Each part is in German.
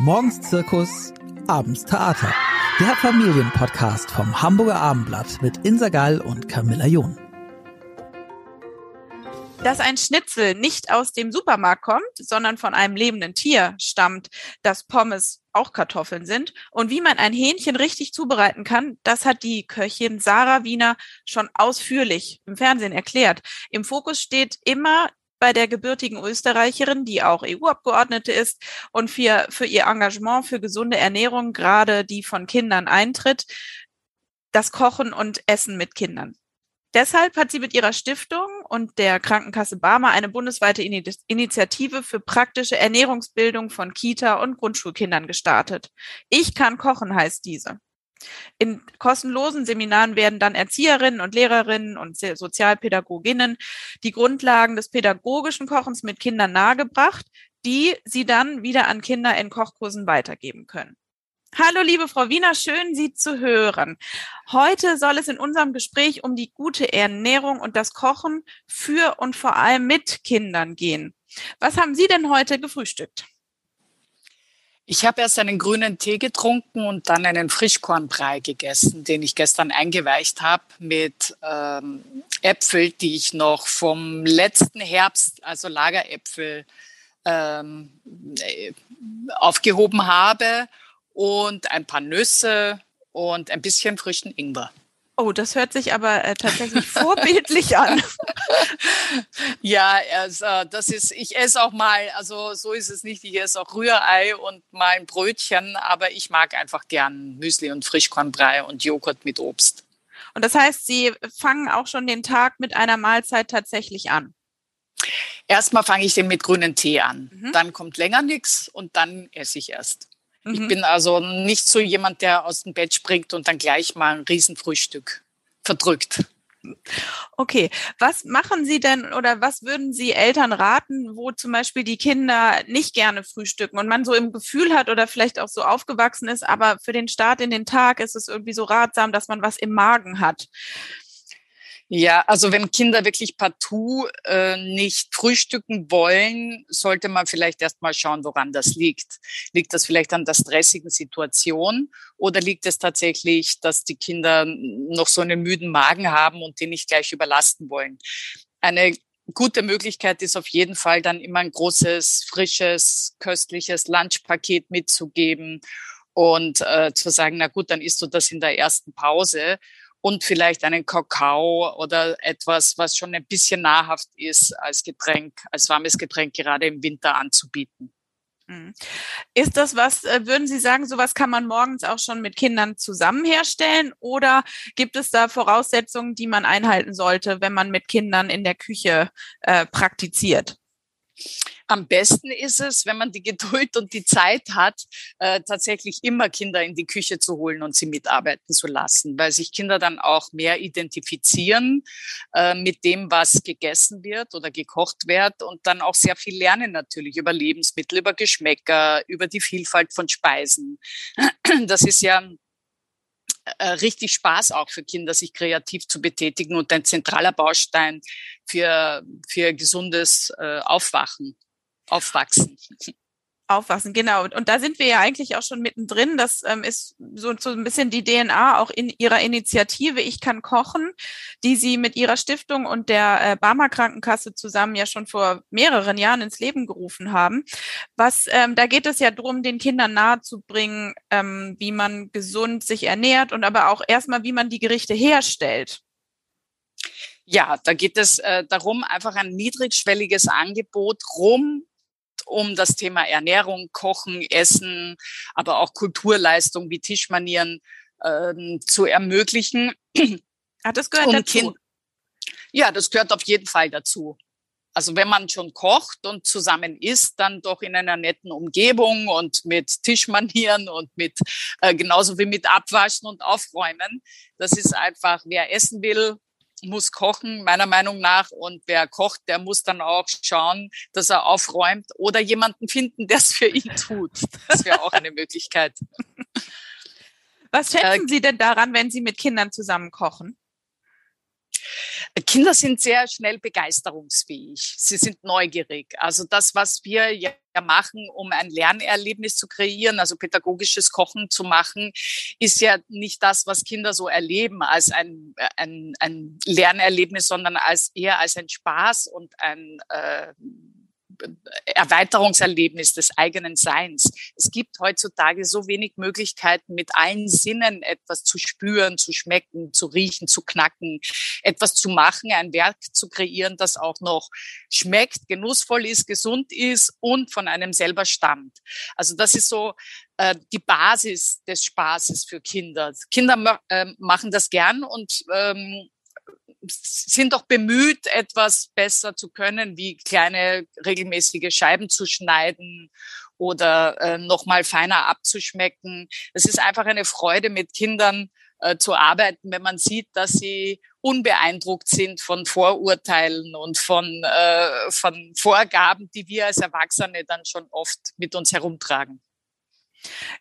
Morgens Zirkus, abends Theater. Der Familienpodcast vom Hamburger Abendblatt mit Insa Gall und Camilla John. Dass ein Schnitzel nicht aus dem Supermarkt kommt, sondern von einem lebenden Tier stammt, dass Pommes auch Kartoffeln sind und wie man ein Hähnchen richtig zubereiten kann, das hat die Köchin Sarah Wiener schon ausführlich im Fernsehen erklärt. Im Fokus steht immer bei der gebürtigen Österreicherin, die auch EU-Abgeordnete ist und für, für ihr Engagement für gesunde Ernährung, gerade die von Kindern eintritt, das Kochen und Essen mit Kindern. Deshalb hat sie mit ihrer Stiftung und der Krankenkasse Barmer eine bundesweite Initiative für praktische Ernährungsbildung von Kita- und Grundschulkindern gestartet. Ich kann kochen heißt diese. In kostenlosen Seminaren werden dann Erzieherinnen und Lehrerinnen und Sozialpädagoginnen die Grundlagen des pädagogischen Kochens mit Kindern nahegebracht, die sie dann wieder an Kinder in Kochkursen weitergeben können. Hallo, liebe Frau Wiener, schön Sie zu hören. Heute soll es in unserem Gespräch um die gute Ernährung und das Kochen für und vor allem mit Kindern gehen. Was haben Sie denn heute gefrühstückt? Ich habe erst einen grünen Tee getrunken und dann einen Frischkornbrei gegessen, den ich gestern eingeweicht habe mit ähm, Äpfel, die ich noch vom letzten Herbst, also Lageräpfel, ähm, äh, aufgehoben habe und ein paar Nüsse und ein bisschen frischen Ingwer. Oh, das hört sich aber äh, tatsächlich vorbildlich an. ja, also, das ist, ich esse auch mal, also so ist es nicht, ich esse auch Rührei und mal ein Brötchen, aber ich mag einfach gern Müsli und Frischkornbrei und Joghurt mit Obst. Und das heißt, Sie fangen auch schon den Tag mit einer Mahlzeit tatsächlich an? Erstmal fange ich den mit grünen Tee an. Mhm. Dann kommt länger nichts und dann esse ich erst. Ich mhm. bin also nicht so jemand, der aus dem Bett springt und dann gleich mal ein Riesenfrühstück verdrückt. Okay, was machen Sie denn oder was würden Sie Eltern raten, wo zum Beispiel die Kinder nicht gerne frühstücken und man so im Gefühl hat oder vielleicht auch so aufgewachsen ist, aber für den Start in den Tag ist es irgendwie so ratsam, dass man was im Magen hat? Ja, also wenn Kinder wirklich partout äh, nicht frühstücken wollen, sollte man vielleicht erst mal schauen, woran das liegt. Liegt das vielleicht an der stressigen Situation oder liegt es tatsächlich, dass die Kinder noch so einen müden Magen haben und den nicht gleich überlasten wollen? Eine gute Möglichkeit ist auf jeden Fall dann immer ein großes, frisches, köstliches Lunchpaket mitzugeben und äh, zu sagen, na gut, dann isst du das in der ersten Pause und vielleicht einen Kakao oder etwas, was schon ein bisschen nahrhaft ist als Getränk, als warmes Getränk gerade im Winter anzubieten. Mhm. Ist das was, äh, würden Sie sagen, sowas kann man morgens auch schon mit Kindern zusammen herstellen oder gibt es da Voraussetzungen, die man einhalten sollte, wenn man mit Kindern in der Küche äh, praktiziert? Am besten ist es, wenn man die Geduld und die Zeit hat, äh, tatsächlich immer Kinder in die Küche zu holen und sie mitarbeiten zu lassen, weil sich Kinder dann auch mehr identifizieren äh, mit dem, was gegessen wird oder gekocht wird und dann auch sehr viel lernen natürlich über Lebensmittel, über Geschmäcker, über die Vielfalt von Speisen. Das ist ja äh, richtig Spaß auch für Kinder, sich kreativ zu betätigen und ein zentraler Baustein für, für gesundes äh, Aufwachen, Aufwachsen. Aufwachsen, genau. Und da sind wir ja eigentlich auch schon mittendrin. Das ähm, ist so, so ein bisschen die DNA auch in ihrer Initiative Ich kann kochen, die sie mit ihrer Stiftung und der äh, Barmer Krankenkasse zusammen ja schon vor mehreren Jahren ins Leben gerufen haben. Was, ähm, da geht es ja darum, den Kindern nahezubringen, ähm, wie man gesund sich ernährt und aber auch erstmal, wie man die Gerichte herstellt. Ja, da geht es äh, darum, einfach ein niedrigschwelliges Angebot rum um das Thema Ernährung, Kochen, Essen, aber auch Kulturleistung wie Tischmanieren ähm, zu ermöglichen. Ah, das gehört um dazu. Kind ja, das gehört auf jeden Fall dazu. Also wenn man schon kocht und zusammen isst, dann doch in einer netten Umgebung und mit Tischmanieren und mit äh, genauso wie mit Abwaschen und Aufräumen. Das ist einfach, wer essen will, muss kochen, meiner Meinung nach. Und wer kocht, der muss dann auch schauen, dass er aufräumt oder jemanden finden, der es für ihn tut. Das wäre auch eine Möglichkeit. Was schätzen äh, Sie denn daran, wenn Sie mit Kindern zusammen kochen? Kinder sind sehr schnell begeisterungsfähig. Sie sind neugierig. Also das, was wir ja machen, um ein Lernerlebnis zu kreieren, also pädagogisches Kochen zu machen, ist ja nicht das, was Kinder so erleben als ein, ein, ein Lernerlebnis, sondern als eher als ein Spaß und ein äh, Erweiterungserlebnis des eigenen Seins. Es gibt heutzutage so wenig Möglichkeiten, mit allen Sinnen etwas zu spüren, zu schmecken, zu riechen, zu knacken, etwas zu machen, ein Werk zu kreieren, das auch noch schmeckt, genussvoll ist, gesund ist und von einem selber stammt. Also das ist so äh, die Basis des Spaßes für Kinder. Kinder äh, machen das gern und ähm, sind doch bemüht, etwas besser zu können, wie kleine regelmäßige Scheiben zu schneiden oder äh, nochmal feiner abzuschmecken. Es ist einfach eine Freude, mit Kindern äh, zu arbeiten, wenn man sieht, dass sie unbeeindruckt sind von Vorurteilen und von, äh, von Vorgaben, die wir als Erwachsene dann schon oft mit uns herumtragen.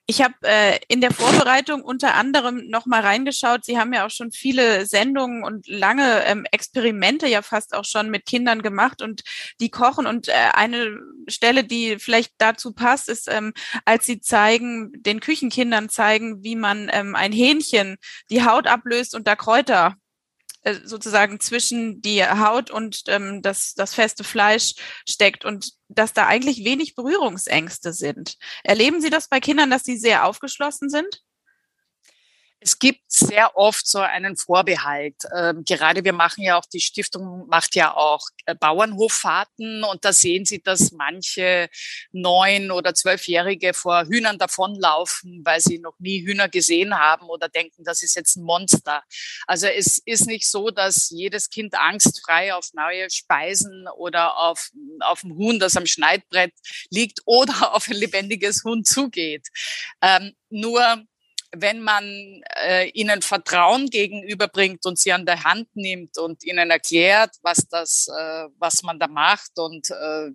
Ich habe äh, in der Vorbereitung unter anderem noch mal reingeschaut. Sie haben ja auch schon viele Sendungen und lange ähm, Experimente ja fast auch schon mit Kindern gemacht und die kochen. Und äh, eine Stelle, die vielleicht dazu passt, ist, ähm, als Sie zeigen, den Küchenkindern zeigen, wie man ähm, ein Hähnchen die Haut ablöst und da Kräuter sozusagen zwischen die Haut und ähm, das, das feste Fleisch steckt und dass da eigentlich wenig Berührungsängste sind. Erleben Sie das bei Kindern, dass sie sehr aufgeschlossen sind? Es gibt sehr oft so einen Vorbehalt. Ähm, gerade wir machen ja auch, die Stiftung macht ja auch äh, Bauernhoffahrten und da sehen Sie, dass manche neun- oder zwölfjährige vor Hühnern davonlaufen, weil sie noch nie Hühner gesehen haben oder denken, das ist jetzt ein Monster. Also es ist nicht so, dass jedes Kind angstfrei auf neue Speisen oder auf, auf ein Huhn, das am Schneidbrett liegt oder auf ein lebendiges Huhn zugeht. Ähm, nur wenn man äh, ihnen Vertrauen gegenüberbringt und sie an der Hand nimmt und ihnen erklärt, was das, äh, was man da macht und äh,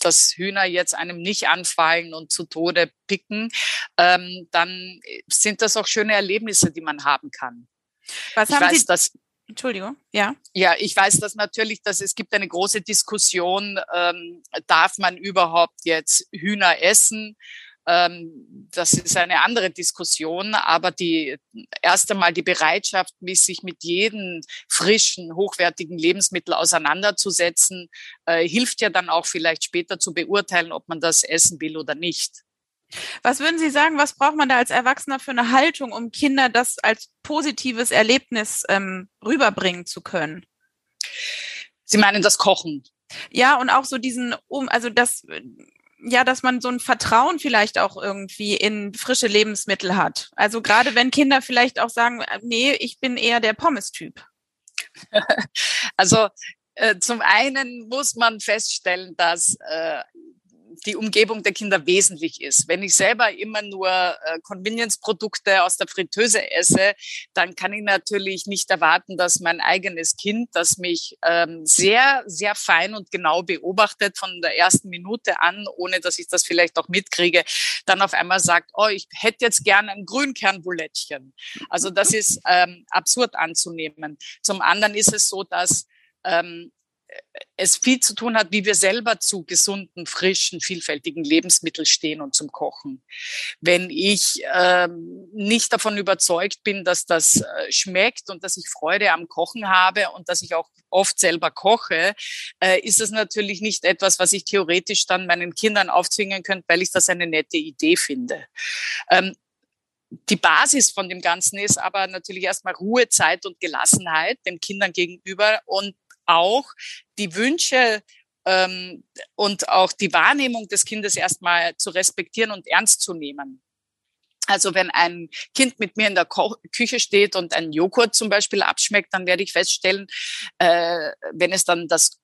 dass Hühner jetzt einem nicht anfallen und zu Tode picken, ähm, dann sind das auch schöne Erlebnisse, die man haben kann. Was haben weiß, Sie? Dass, Entschuldigung, ja. Ja, ich weiß dass natürlich, dass es gibt eine große Diskussion, ähm, darf man überhaupt jetzt Hühner essen? Ähm, das ist eine andere Diskussion, aber die erst einmal die Bereitschaft, sich mit jedem frischen, hochwertigen Lebensmittel auseinanderzusetzen, äh, hilft ja dann auch vielleicht später zu beurteilen, ob man das essen will oder nicht. Was würden Sie sagen, was braucht man da als Erwachsener für eine Haltung, um Kinder das als positives Erlebnis ähm, rüberbringen zu können? Sie meinen das Kochen? Ja, und auch so diesen, um, also das ja, dass man so ein Vertrauen vielleicht auch irgendwie in frische Lebensmittel hat. Also gerade wenn Kinder vielleicht auch sagen, äh, nee, ich bin eher der Pommes-Typ. Also äh, zum einen muss man feststellen, dass äh, die Umgebung der Kinder wesentlich ist. Wenn ich selber immer nur äh, Convenience-Produkte aus der Fritteuse esse, dann kann ich natürlich nicht erwarten, dass mein eigenes Kind, das mich ähm, sehr, sehr fein und genau beobachtet von der ersten Minute an, ohne dass ich das vielleicht auch mitkriege, dann auf einmal sagt, oh, ich hätte jetzt gerne ein Grünkernbulettchen. Also das ist ähm, absurd anzunehmen. Zum anderen ist es so, dass ähm, es viel zu tun hat, wie wir selber zu gesunden, frischen, vielfältigen Lebensmitteln stehen und zum Kochen. Wenn ich ähm, nicht davon überzeugt bin, dass das äh, schmeckt und dass ich Freude am Kochen habe und dass ich auch oft selber koche, äh, ist es natürlich nicht etwas, was ich theoretisch dann meinen Kindern aufzwingen könnte, weil ich das eine nette Idee finde. Ähm, die Basis von dem Ganzen ist aber natürlich erstmal Ruhe, Zeit und Gelassenheit den Kindern gegenüber und auch die Wünsche ähm, und auch die Wahrnehmung des Kindes erstmal zu respektieren und ernst zu nehmen. Also wenn ein Kind mit mir in der Ko Küche steht und ein Joghurt zum Beispiel abschmeckt, dann werde ich feststellen, äh, wenn es dann das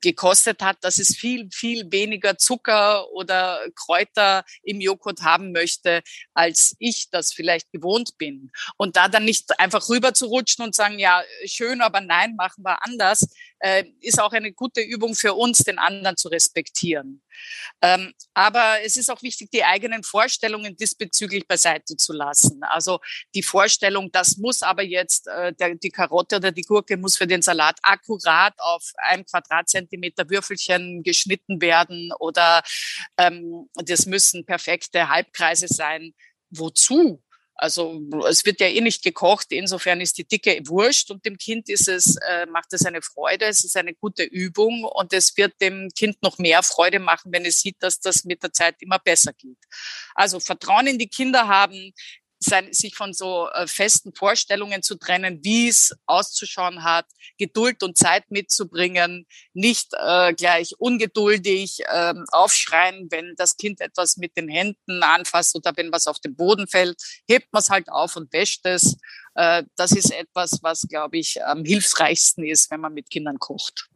gekostet hat, dass es viel, viel weniger Zucker oder Kräuter im Joghurt haben möchte, als ich das vielleicht gewohnt bin. Und da dann nicht einfach rüber zu rutschen und sagen, ja, schön, aber nein, machen wir anders, äh, ist auch eine gute Übung für uns, den anderen zu respektieren. Ähm, aber es ist auch wichtig, die eigenen Vorstellungen diesbezüglich beiseite zu lassen. Also die Vorstellung, das muss aber jetzt, äh, der, die Karotte oder die Gurke muss für den Salat akkurat auf ein Quadratzentimeter Würfelchen geschnitten werden oder ähm, das müssen perfekte Halbkreise sein. Wozu? Also es wird ja eh nicht gekocht, insofern ist die Dicke wurscht und dem Kind ist es, äh, macht es eine Freude, es ist eine gute Übung und es wird dem Kind noch mehr Freude machen, wenn es sieht, dass das mit der Zeit immer besser geht. Also Vertrauen in die Kinder haben, sein, sich von so äh, festen Vorstellungen zu trennen, wie es auszuschauen hat, Geduld und Zeit mitzubringen, nicht äh, gleich ungeduldig äh, aufschreien, wenn das Kind etwas mit den Händen anfasst oder wenn was auf den Boden fällt, hebt man es halt auf und wäscht es. Äh, das ist etwas, was, glaube ich, am hilfsreichsten ist, wenn man mit Kindern kocht.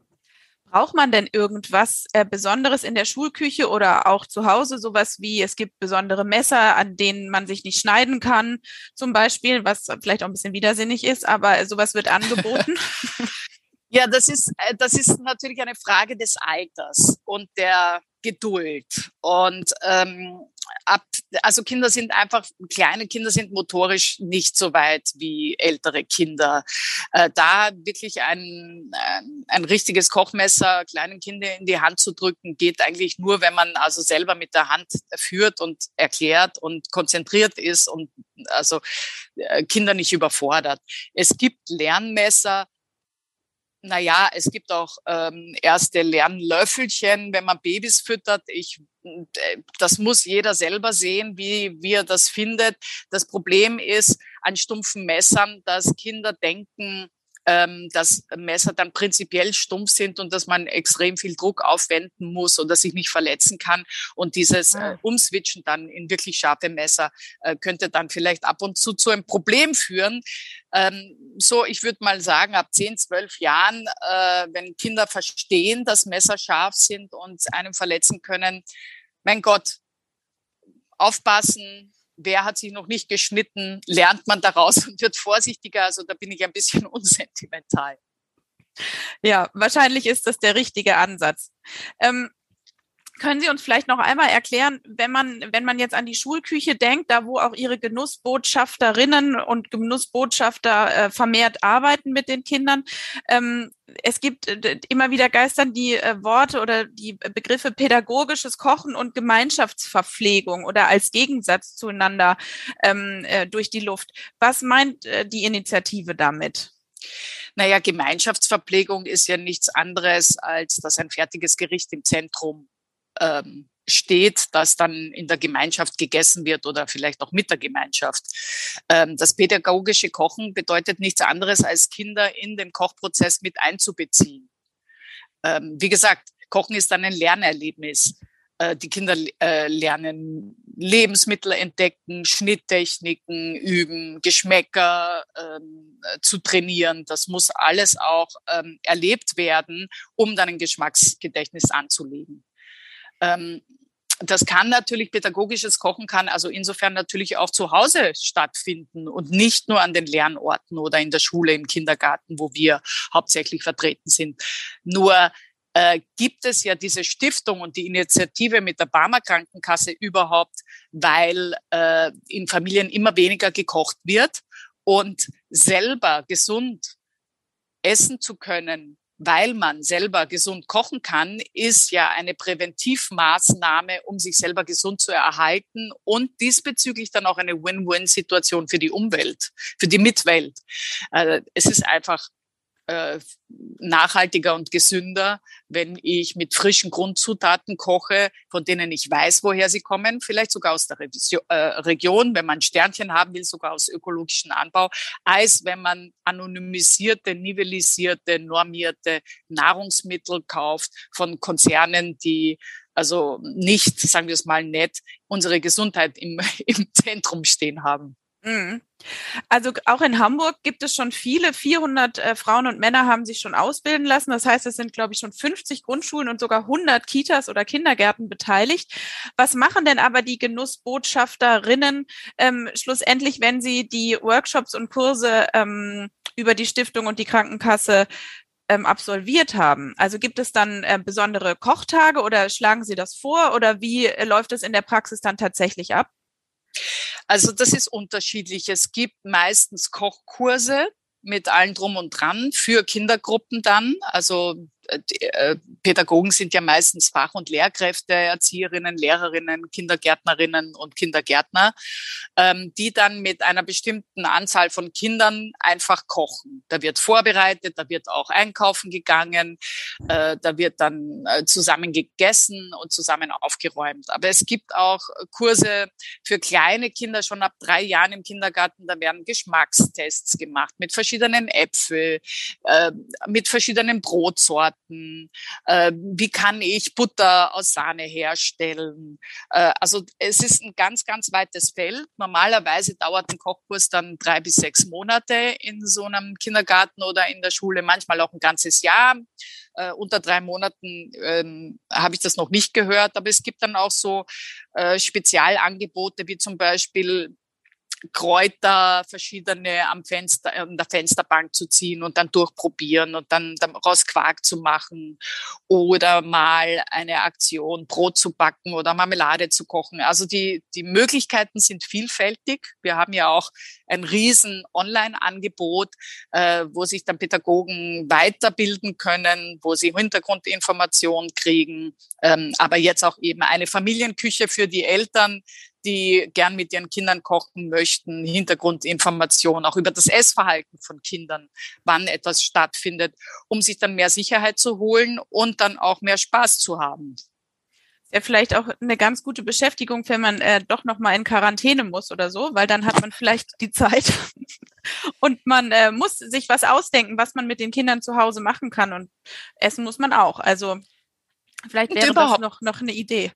Braucht man denn irgendwas äh, Besonderes in der Schulküche oder auch zu Hause? Sowas wie, es gibt besondere Messer, an denen man sich nicht schneiden kann, zum Beispiel, was vielleicht auch ein bisschen widersinnig ist, aber sowas wird angeboten. ja, das ist, äh, das ist natürlich eine Frage des Alters und der Geduld. Und ähm, ab, also Kinder sind einfach, kleine Kinder sind motorisch nicht so weit wie ältere Kinder. Äh, da wirklich ein, ein, ein richtiges Kochmesser kleinen Kindern in die Hand zu drücken, geht eigentlich nur, wenn man also selber mit der Hand führt und erklärt und konzentriert ist und also äh, Kinder nicht überfordert. Es gibt Lernmesser, naja, es gibt auch ähm, erste Lernlöffelchen, wenn man Babys füttert. Ich, äh, das muss jeder selber sehen, wie, wie er das findet. Das Problem ist an stumpfen Messern, dass Kinder denken, ähm, dass Messer dann prinzipiell stumpf sind und dass man extrem viel Druck aufwenden muss oder sich nicht verletzen kann. Und dieses äh, Umswitchen dann in wirklich scharfe Messer äh, könnte dann vielleicht ab und zu zu einem Problem führen. Ähm, so, ich würde mal sagen, ab 10, 12 Jahren, äh, wenn Kinder verstehen, dass Messer scharf sind und einem verletzen können, mein Gott, aufpassen, wer hat sich noch nicht geschnitten, lernt man daraus und wird vorsichtiger. Also da bin ich ein bisschen unsentimental. Ja, wahrscheinlich ist das der richtige Ansatz. Ähm, können Sie uns vielleicht noch einmal erklären, wenn man, wenn man jetzt an die Schulküche denkt, da wo auch Ihre Genussbotschafterinnen und Genussbotschafter äh, vermehrt arbeiten mit den Kindern, ähm, es gibt äh, immer wieder geistern die äh, Worte oder die Begriffe pädagogisches Kochen und Gemeinschaftsverpflegung oder als Gegensatz zueinander ähm, äh, durch die Luft. Was meint die Initiative damit? Naja, Gemeinschaftsverpflegung ist ja nichts anderes, als dass ein fertiges Gericht im Zentrum ähm, steht, das dann in der Gemeinschaft gegessen wird oder vielleicht auch mit der Gemeinschaft. Ähm, das pädagogische Kochen bedeutet nichts anderes, als Kinder in den Kochprozess mit einzubeziehen. Ähm, wie gesagt, Kochen ist dann ein Lernerlebnis. Äh, die Kinder äh, lernen Lebensmittel entdecken, Schnitttechniken üben, Geschmäcker ähm, zu trainieren. Das muss alles auch erlebt werden, um dann ein Geschmacksgedächtnis anzulegen. Ähm, das kann natürlich pädagogisches Kochen kann also insofern natürlich auch zu Hause stattfinden und nicht nur an den Lernorten oder in der Schule, im Kindergarten, wo wir hauptsächlich vertreten sind. Nur äh, gibt es ja diese Stiftung und die Initiative mit der Barmer Krankenkasse überhaupt, weil äh, in Familien immer weniger gekocht wird und selber gesund essen zu können, weil man selber gesund kochen kann, ist ja eine Präventivmaßnahme, um sich selber gesund zu erhalten und diesbezüglich dann auch eine Win-Win-Situation für die Umwelt, für die Mitwelt. Äh, es ist einfach äh, nachhaltiger und gesünder, wenn ich mit frischen Grundzutaten koche, von denen ich weiß, woher sie kommen, vielleicht sogar aus der äh, Region, wenn man Sternchen haben will, sogar aus ökologischen Anbau, als wenn man anonymisierte, nivellisierte, normierte Nahrungsmittel kauft von Konzernen, die also nicht, sagen wir es mal nett, unsere Gesundheit im, im Zentrum stehen haben. Mhm. Also auch in Hamburg gibt es schon viele, 400 äh, Frauen und Männer haben sich schon ausbilden lassen. Das heißt, es sind, glaube ich, schon 50 Grundschulen und sogar 100 Kitas oder Kindergärten beteiligt. Was machen denn aber die Genussbotschafterinnen ähm, schlussendlich, wenn sie die Workshops und Kurse ähm, über die Stiftung und die Krankenkasse ähm, absolviert haben? Also gibt es dann äh, besondere Kochtage oder schlagen Sie das vor oder wie äh, läuft es in der Praxis dann tatsächlich ab? Also das ist unterschiedlich. Es gibt meistens Kochkurse mit allen drum und dran für Kindergruppen dann. Also Pädagogen sind ja meistens Fach- und Lehrkräfte, Erzieherinnen, Lehrerinnen, Kindergärtnerinnen und Kindergärtner, ähm, die dann mit einer bestimmten Anzahl von Kindern einfach kochen. Da wird vorbereitet, da wird auch einkaufen gegangen, äh, da wird dann zusammen gegessen und zusammen aufgeräumt. Aber es gibt auch Kurse für kleine Kinder schon ab drei Jahren im Kindergarten. Da werden Geschmackstests gemacht mit verschiedenen Äpfeln, mit verschiedenen Brotsorten. Zutaten, äh, wie kann ich Butter aus Sahne herstellen. Äh, also es ist ein ganz, ganz weites Feld. Normalerweise dauert ein Kochkurs dann drei bis sechs Monate in so einem Kindergarten oder in der Schule, manchmal auch ein ganzes Jahr. Äh, unter drei Monaten ähm, habe ich das noch nicht gehört, aber es gibt dann auch so äh, Spezialangebote wie zum Beispiel Kräuter verschiedene am Fenster, an der Fensterbank zu ziehen und dann durchprobieren und dann daraus Quark zu machen oder mal eine Aktion Brot zu backen oder Marmelade zu kochen. Also die, die Möglichkeiten sind vielfältig. Wir haben ja auch ein riesen Online-Angebot, äh, wo sich dann Pädagogen weiterbilden können, wo sie Hintergrundinformationen kriegen, ähm, aber jetzt auch eben eine Familienküche für die Eltern, die gern mit ihren Kindern kochen möchten, Hintergrundinformationen auch über das Essverhalten von Kindern, wann etwas stattfindet, um sich dann mehr Sicherheit zu holen und dann auch mehr Spaß zu haben. Ja, vielleicht auch eine ganz gute Beschäftigung, wenn man äh, doch noch mal in Quarantäne muss oder so, weil dann hat man vielleicht die Zeit und man äh, muss sich was ausdenken, was man mit den Kindern zu Hause machen kann und essen muss man auch. Also vielleicht wäre das noch noch eine Idee.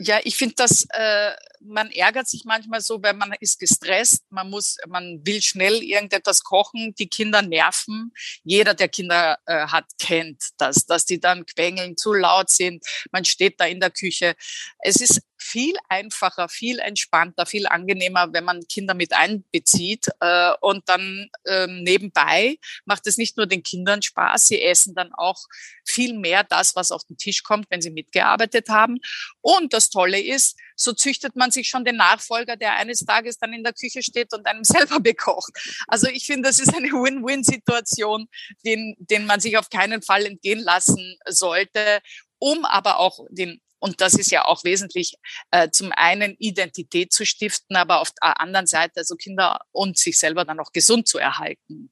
Ja, ich finde, dass äh, man ärgert sich manchmal so, weil man ist gestresst, man muss, man will schnell irgendetwas kochen, die Kinder nerven. Jeder, der Kinder äh, hat, kennt das, dass die dann quengeln, zu laut sind. Man steht da in der Küche. Es ist viel einfacher, viel entspannter, viel angenehmer, wenn man Kinder mit einbezieht. Äh, und dann ähm, nebenbei macht es nicht nur den Kindern Spaß, sie essen dann auch viel mehr das, was auf den Tisch kommt, wenn sie mitgearbeitet haben. Und das Tolle ist, so züchtet man sich schon den Nachfolger, der eines Tages dann in der Küche steht und einem selber bekocht. Also ich finde, das ist eine Win-Win-Situation, den, den man sich auf keinen Fall entgehen lassen sollte, um aber auch den und das ist ja auch wesentlich, äh, zum einen Identität zu stiften, aber auf der anderen Seite also Kinder und sich selber dann auch gesund zu erhalten.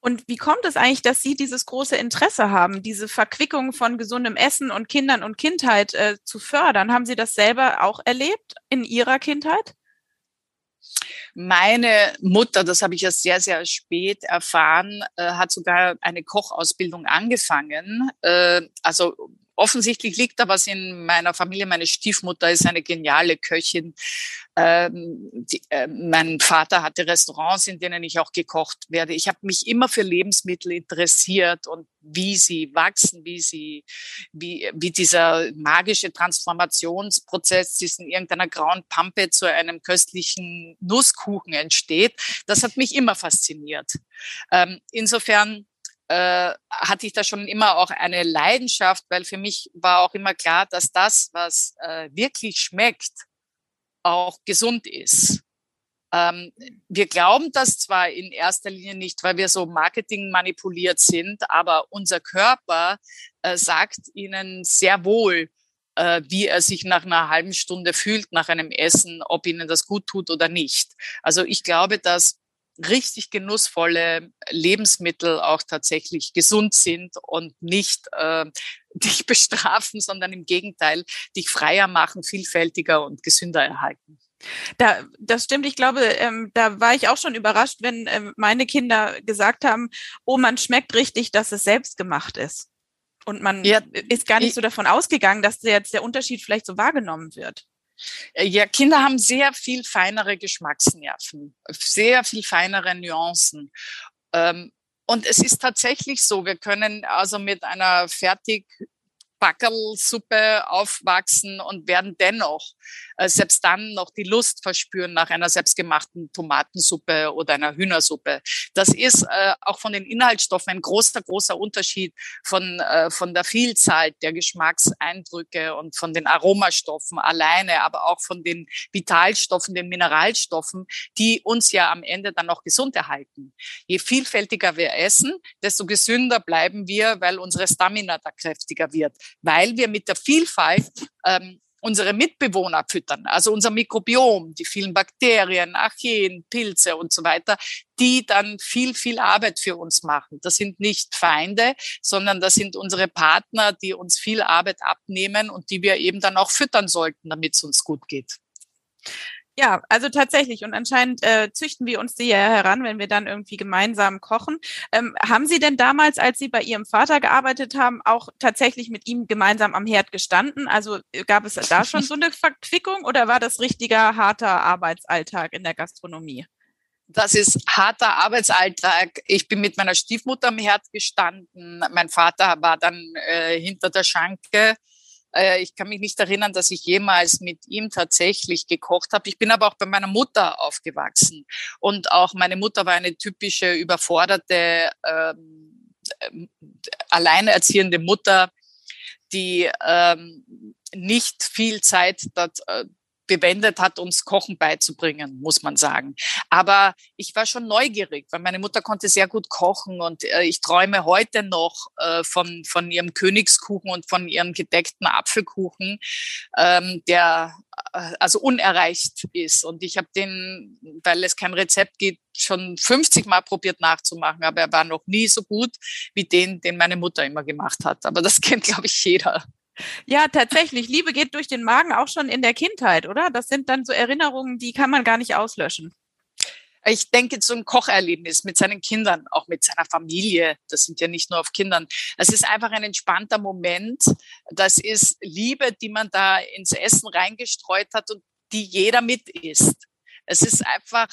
Und wie kommt es eigentlich, dass Sie dieses große Interesse haben, diese Verquickung von gesundem Essen und Kindern und Kindheit äh, zu fördern? Haben Sie das selber auch erlebt in Ihrer Kindheit? Meine Mutter, das habe ich ja sehr, sehr spät erfahren, äh, hat sogar eine Kochausbildung angefangen. Äh, also offensichtlich liegt da was in meiner Familie. Meine Stiefmutter ist eine geniale Köchin. Ähm, die, äh, mein Vater hatte Restaurants, in denen ich auch gekocht werde. Ich habe mich immer für Lebensmittel interessiert und wie sie wachsen, wie sie, wie, wie dieser magische Transformationsprozess zwischen irgendeiner grauen Pampe zu einem köstlichen Nusskuchen entsteht. Das hat mich immer fasziniert. Ähm, insofern äh, hatte ich da schon immer auch eine Leidenschaft, weil für mich war auch immer klar, dass das, was äh, wirklich schmeckt, auch gesund ist. Ähm, wir glauben das zwar in erster Linie nicht, weil wir so Marketing manipuliert sind, aber unser Körper äh, sagt ihnen sehr wohl, äh, wie er sich nach einer halben Stunde fühlt nach einem Essen, ob ihnen das gut tut oder nicht. Also ich glaube, dass richtig genussvolle Lebensmittel auch tatsächlich gesund sind und nicht äh, dich bestrafen, sondern im Gegenteil dich freier machen, vielfältiger und gesünder erhalten. Da, das stimmt. Ich glaube, ähm, da war ich auch schon überrascht, wenn ähm, meine Kinder gesagt haben, oh, man schmeckt richtig, dass es selbst gemacht ist. Und man ja, ist gar nicht so davon ausgegangen, dass jetzt der Unterschied vielleicht so wahrgenommen wird. Äh, ja, Kinder haben sehr viel feinere Geschmacksnerven, sehr viel feinere Nuancen. Ähm, und es ist tatsächlich so, wir können also mit einer fertig Backelsuppe aufwachsen und werden dennoch äh, selbst dann noch die Lust verspüren nach einer selbstgemachten Tomatensuppe oder einer Hühnersuppe. Das ist äh, auch von den Inhaltsstoffen ein großer, großer Unterschied von, äh, von der Vielzahl der Geschmackseindrücke und von den Aromastoffen alleine, aber auch von den Vitalstoffen, den Mineralstoffen, die uns ja am Ende dann noch gesund erhalten. Je vielfältiger wir essen, desto gesünder bleiben wir, weil unsere Stamina da kräftiger wird, weil wir mit der Vielfalt ähm, unsere Mitbewohner füttern, also unser Mikrobiom, die vielen Bakterien, Archeen, Pilze und so weiter, die dann viel, viel Arbeit für uns machen. Das sind nicht Feinde, sondern das sind unsere Partner, die uns viel Arbeit abnehmen und die wir eben dann auch füttern sollten, damit es uns gut geht. Ja, also tatsächlich. Und anscheinend äh, züchten wir uns die ja heran, wenn wir dann irgendwie gemeinsam kochen. Ähm, haben Sie denn damals, als Sie bei Ihrem Vater gearbeitet haben, auch tatsächlich mit ihm gemeinsam am Herd gestanden? Also äh, gab es da schon so eine Verquickung oder war das richtiger, harter Arbeitsalltag in der Gastronomie? Das ist harter Arbeitsalltag. Ich bin mit meiner Stiefmutter am Herd gestanden. Mein Vater war dann äh, hinter der Schranke äh, ich kann mich nicht erinnern, dass ich jemals mit ihm tatsächlich gekocht habe. Ich bin aber auch bei meiner Mutter aufgewachsen. Und auch meine Mutter war eine typische überforderte, ähm, äh, alleinerziehende Mutter, die ähm, nicht viel Zeit dort, bewendet hat, uns Kochen beizubringen, muss man sagen. Aber ich war schon neugierig, weil meine Mutter konnte sehr gut kochen und äh, ich träume heute noch äh, von, von ihrem Königskuchen und von ihrem gedeckten Apfelkuchen, ähm, der äh, also unerreicht ist. Und ich habe den, weil es kein Rezept gibt, schon 50 Mal probiert nachzumachen, aber er war noch nie so gut wie den, den meine Mutter immer gemacht hat. Aber das kennt, glaube ich, jeder. Ja, tatsächlich. Liebe geht durch den Magen auch schon in der Kindheit, oder? Das sind dann so Erinnerungen, die kann man gar nicht auslöschen. Ich denke, so ein Kocherlebnis mit seinen Kindern, auch mit seiner Familie, das sind ja nicht nur auf Kindern. Es ist einfach ein entspannter Moment. Das ist Liebe, die man da ins Essen reingestreut hat und die jeder mit isst. Es ist einfach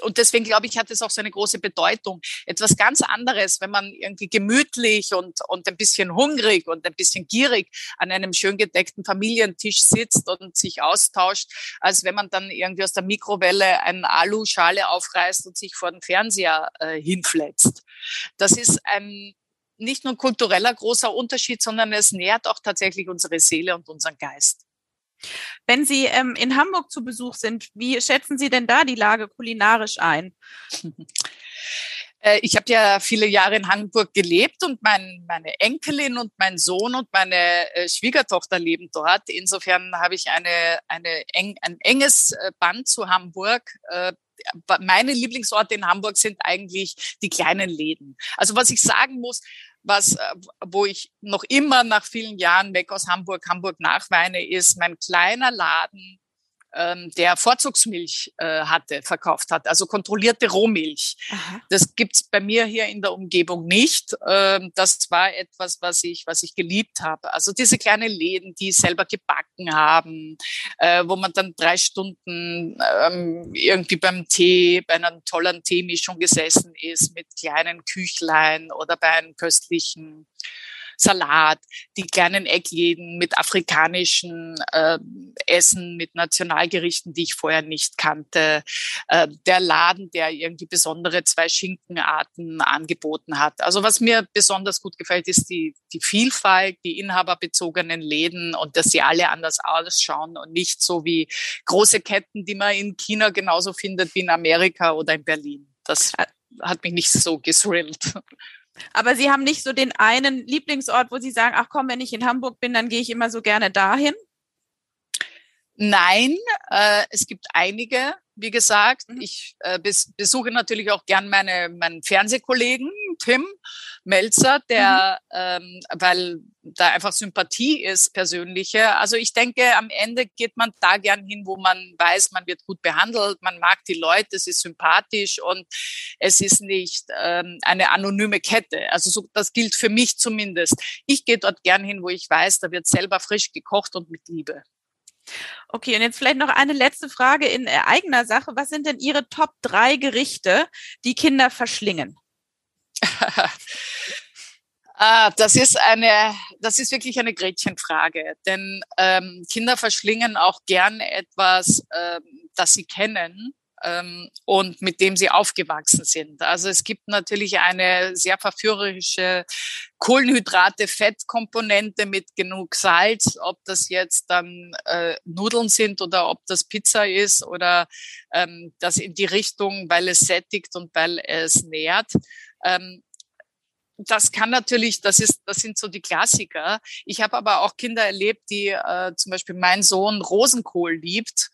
und deswegen glaube ich, hat es auch so eine große Bedeutung. Etwas ganz anderes, wenn man irgendwie gemütlich und, und ein bisschen hungrig und ein bisschen gierig an einem schön gedeckten Familientisch sitzt und sich austauscht, als wenn man dann irgendwie aus der Mikrowelle eine Aluschale aufreißt und sich vor den Fernseher äh, hinfletzt. Das ist ein nicht nur kultureller großer Unterschied, sondern es nährt auch tatsächlich unsere Seele und unseren Geist. Wenn Sie ähm, in Hamburg zu Besuch sind, wie schätzen Sie denn da die Lage kulinarisch ein? Äh, ich habe ja viele Jahre in Hamburg gelebt und mein, meine Enkelin und mein Sohn und meine äh, Schwiegertochter leben dort. Insofern habe ich eine, eine eng, ein enges äh, Band zu Hamburg. Meine Lieblingsorte in Hamburg sind eigentlich die kleinen Läden. Also was ich sagen muss, was, äh, wo ich noch immer nach vielen Jahren weg aus Hamburg, Hamburg nachweine, ist. Mein kleiner Laden ähm, der Vorzugsmilch äh, hatte, verkauft hat, also kontrollierte Rohmilch. Aha. Das gibt's bei mir hier in der Umgebung nicht. Ähm, das war etwas, was ich, was ich geliebt habe. Also diese kleinen Läden, die selber gebacken haben, äh, wo man dann drei Stunden ähm, irgendwie beim Tee, bei einer tollen Teemischung gesessen ist mit kleinen Küchlein oder bei einem köstlichen Salat, die kleinen Eckläden mit afrikanischen äh, Essen, mit Nationalgerichten, die ich vorher nicht kannte, äh, der Laden, der irgendwie besondere zwei Schinkenarten angeboten hat. Also was mir besonders gut gefällt, ist die, die Vielfalt, die inhaberbezogenen Läden und dass sie alle anders ausschauen und nicht so wie große Ketten, die man in China genauso findet wie in Amerika oder in Berlin. Das hat mich nicht so gesrillt. Aber Sie haben nicht so den einen Lieblingsort, wo Sie sagen, ach komm, wenn ich in Hamburg bin, dann gehe ich immer so gerne dahin? Nein, äh, es gibt einige, wie gesagt. Mhm. Ich äh, bes besuche natürlich auch gern meine, meinen Fernsehkollegen, Tim Melzer, der, mhm. ähm, weil da einfach Sympathie ist, persönliche. Also ich denke, am Ende geht man da gern hin, wo man weiß, man wird gut behandelt, man mag die Leute, es ist sympathisch und es ist nicht ähm, eine anonyme Kette. Also so, das gilt für mich zumindest. Ich gehe dort gern hin, wo ich weiß, da wird selber frisch gekocht und mit Liebe. Okay, und jetzt vielleicht noch eine letzte Frage in äh, eigener Sache. Was sind denn Ihre Top drei Gerichte, die Kinder verschlingen? Ah, das ist eine, das ist wirklich eine Gretchenfrage, denn ähm, Kinder verschlingen auch gern etwas, ähm, das sie kennen ähm, und mit dem sie aufgewachsen sind. Also es gibt natürlich eine sehr verführerische Kohlenhydrate, Fettkomponente mit genug Salz, ob das jetzt dann äh, Nudeln sind oder ob das Pizza ist oder ähm, das in die Richtung, weil es sättigt und weil es nährt. Ähm, das kann natürlich, das ist, das sind so die Klassiker. Ich habe aber auch Kinder erlebt, die äh, zum Beispiel mein Sohn Rosenkohl liebt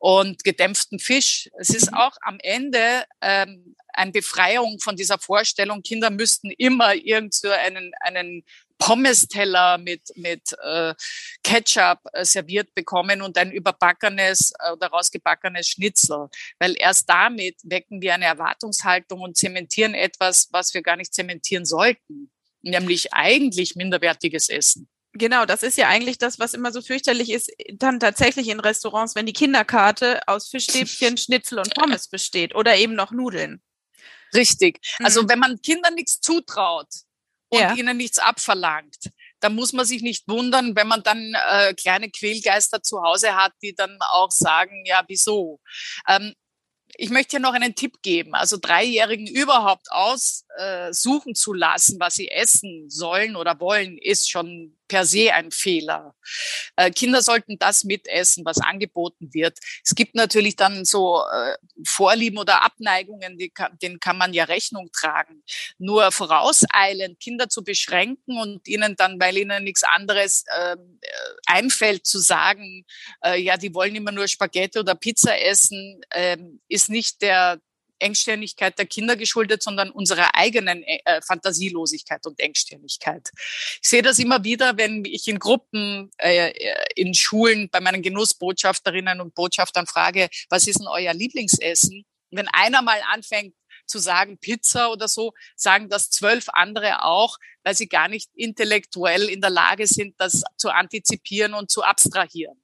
und gedämpften Fisch. Es ist mhm. auch am Ende ähm, eine Befreiung von dieser Vorstellung, Kinder müssten immer irgend so einen, einen Pommes-Teller mit, mit äh, Ketchup äh, serviert bekommen und ein überbackenes äh, oder rausgebackenes Schnitzel. Weil erst damit wecken wir eine Erwartungshaltung und zementieren etwas, was wir gar nicht zementieren sollten. Nämlich eigentlich minderwertiges Essen. Genau, das ist ja eigentlich das, was immer so fürchterlich ist, dann tatsächlich in Restaurants, wenn die Kinderkarte aus Fischstäbchen, Schnitzel und Pommes besteht oder eben noch Nudeln. Richtig. Also mhm. wenn man Kindern nichts zutraut und ja. ihnen nichts abverlangt, dann muss man sich nicht wundern, wenn man dann äh, kleine Quälgeister zu Hause hat, die dann auch sagen, ja, wieso? Ähm, ich möchte hier noch einen Tipp geben. Also Dreijährigen überhaupt aussuchen äh, zu lassen, was sie essen sollen oder wollen, ist schon per se ein Fehler. Äh, Kinder sollten das mitessen, was angeboten wird. Es gibt natürlich dann so äh, Vorlieben oder Abneigungen, die kann, denen kann man ja Rechnung tragen. Nur vorauseilend Kinder zu beschränken und ihnen dann, weil ihnen nichts anderes ähm, äh, einfällt, zu sagen, äh, ja, die wollen immer nur Spaghetti oder Pizza essen, äh, ist nicht der Engstirnigkeit der Kinder geschuldet, sondern unserer eigenen äh, Fantasielosigkeit und Engstirnigkeit. Ich sehe das immer wieder, wenn ich in Gruppen, äh, in Schulen bei meinen Genussbotschafterinnen und Botschaftern frage, was ist denn euer Lieblingsessen? Wenn einer mal anfängt, zu sagen Pizza oder so, sagen das zwölf andere auch, weil sie gar nicht intellektuell in der Lage sind, das zu antizipieren und zu abstrahieren.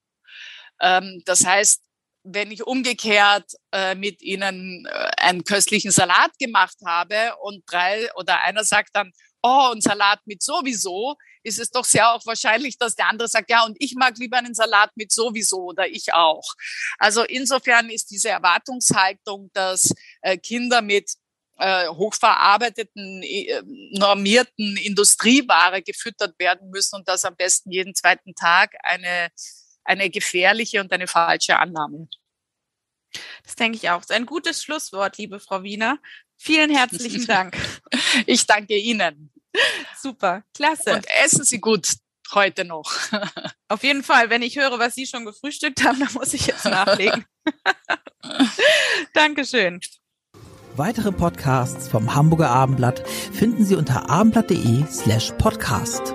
Ähm, das heißt, wenn ich umgekehrt äh, mit ihnen äh, einen köstlichen Salat gemacht habe und drei oder einer sagt dann, oh, ein Salat mit sowieso, ist es doch sehr auch wahrscheinlich, dass der andere sagt, ja, und ich mag lieber einen Salat mit sowieso oder ich auch. Also insofern ist diese Erwartungshaltung, dass äh, Kinder mit äh, hochverarbeiteten, äh, normierten Industrieware gefüttert werden müssen und das am besten jeden zweiten Tag eine eine gefährliche und eine falsche Annahme. Das denke ich auch. Das ist ein gutes Schlusswort, liebe Frau Wiener. Vielen herzlichen Dank. Ich danke Ihnen. Super, klasse. Und essen Sie gut heute noch. Auf jeden Fall. Wenn ich höre, was Sie schon gefrühstückt haben, dann muss ich jetzt nachlegen. Dankeschön. Weitere Podcasts vom Hamburger Abendblatt finden Sie unter abendblatt.de slash podcast.